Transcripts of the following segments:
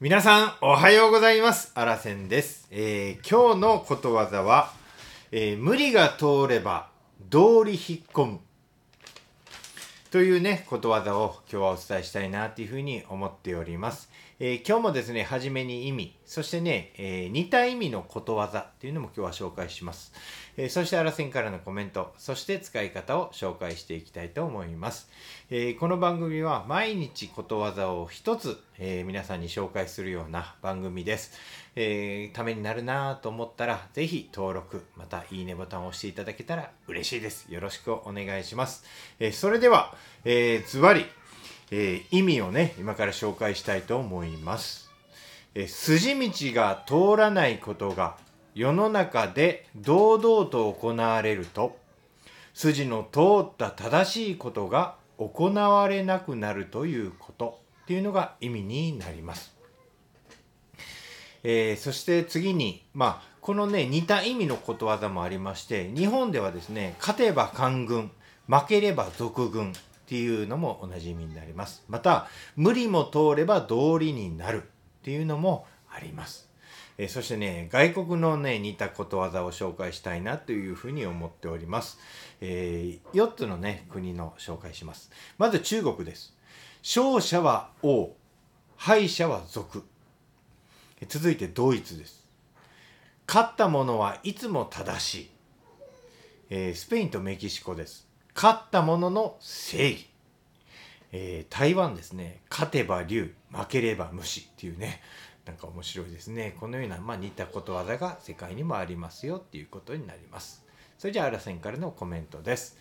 皆さん、おはようございます。あらせんです。えー今日のことわざは、えー無理が通れば、道理引っ込む。というね、ことわざを今日はお伝えしたいなというふうに思っております。えー今日もですね、はじめに意味、そしてね、えー似た意味のことわざっていうのも今日は紹介します。えーそしてあらせんからのコメント、そして使い方を紹介していきたいと思います。えーこの番組は毎日ことわざを一つ、え皆さんに紹介するような番組です。えためになるなと思ったら、ぜひ登録、またいいねボタンを押していただけたら嬉しいです。よろしくお願いします。えそれでは、えーズバリ、え意味をね、今から紹介したいと思います。筋道が通らないことが世の中で堂々と行われると、筋の通った正しいことが行われなくなるということっていうのが意味になります。えーそして次に、まあ、このね、似た意味のことわざもありまして、日本ではですね、勝てば官軍、負ければ賊軍っていうのも同じ意味になります。また、無理も通れば道理になるっていうのもあります。えそしてね、外国のね、似たことわざを紹介したいなというふうに思っております。え4つのね、国の紹介します。まず中国です。勝者は王、敗者は賊。え続いてドイツです。勝った者はいつも正しい。えースペインとメキシコです。勝った者の正義。えー台湾ですね。勝てば竜、負ければ虫っていうね。なんか面白いですね。このような、まあ、似たことわざが世界にもありますよっていうことになります。それじゃあ、あらせんからのコメントです。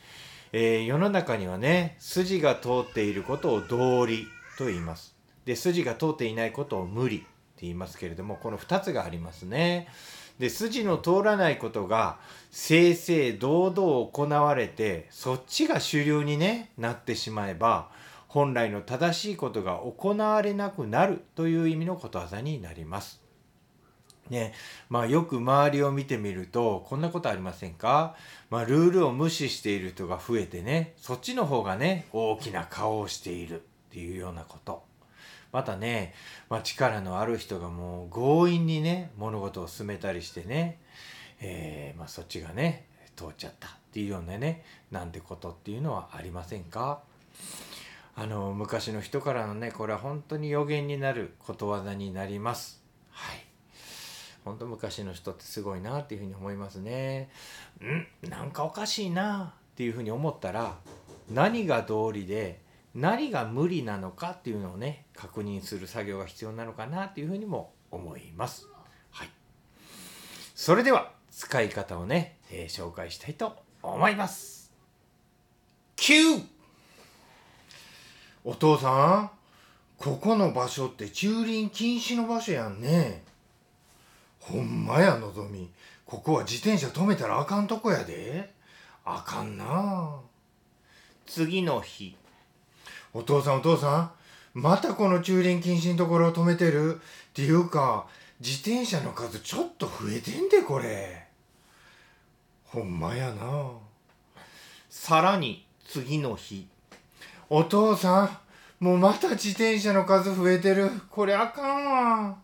えー世の中にはね、筋が通っていることを道理と言います。で、筋が通っていないことを無理って言いますけれども、この2つがありますね。で、筋の通らないことが正々堂々行われて、そっちが主流にね、なってしまえば、本来の正しいことが行われなくなるという意味のことわざになります。ね、まあよく周りを見てみるとこんなことありませんか？まあルールを無視している人が増えてねそっちの方がね大きな顔をしているっていうようなこと。またね、まあ、力のある人がもう強引にね物事を進めたりしてね、えーまあ、そっちがね通っちゃったっていうようなねなんてことっていうのはありませんか？あの昔の人からのねこれは本当に予言になることわざになります。はい。本当昔の人ってすごいなっていうふうに思いますね。んなんかおかしいなっていうふうに思ったら何が道理で何が無理なのかっていうのをね確認する作業が必要なのかなっていうふうにも思います。はい。それでは使い方をね、えー紹介したいと思います。9お父さんここの場所って駐輪禁止の場所やんね。ほんまやのぞみ。ここは自転車止めたらあかんとこやで。あかんな。次の日。お父さんお父さんまたこの駐輪禁止のところを止めてる？っていうか自転車の数ちょっと増えてんでこれ。ほんまやな。さらに次の日。お父さんもうまた自転車の数増えてる。これあかんわ。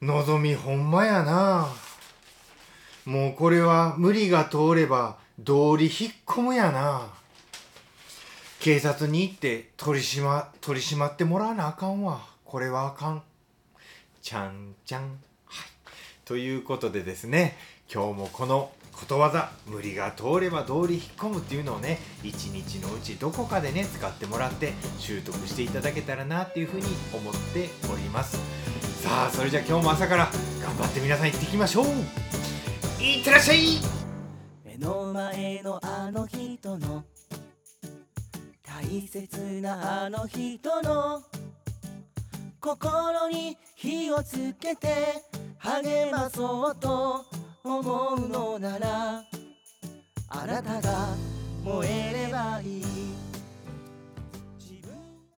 のぞみほんまやな。もうこれは無理が通れば道理引っ込むやな。警察に行って取り締ま取り締まってもらわなあかんわ。これはあかん。ちゃんちゃん。はい。ということでですね今日もこのことわざ無理が通れば道理引っ込むっていうのをね一日のうちどこかでね使ってもらって習得していただけたらなっていうふうに思っております。さあそれじゃ今日も朝から頑張って皆さん行ってきましょう。いってらっしゃい。目の前のあの人の大切なあの人の心に火をつけて励まそうと思うの。体が燃えればいい。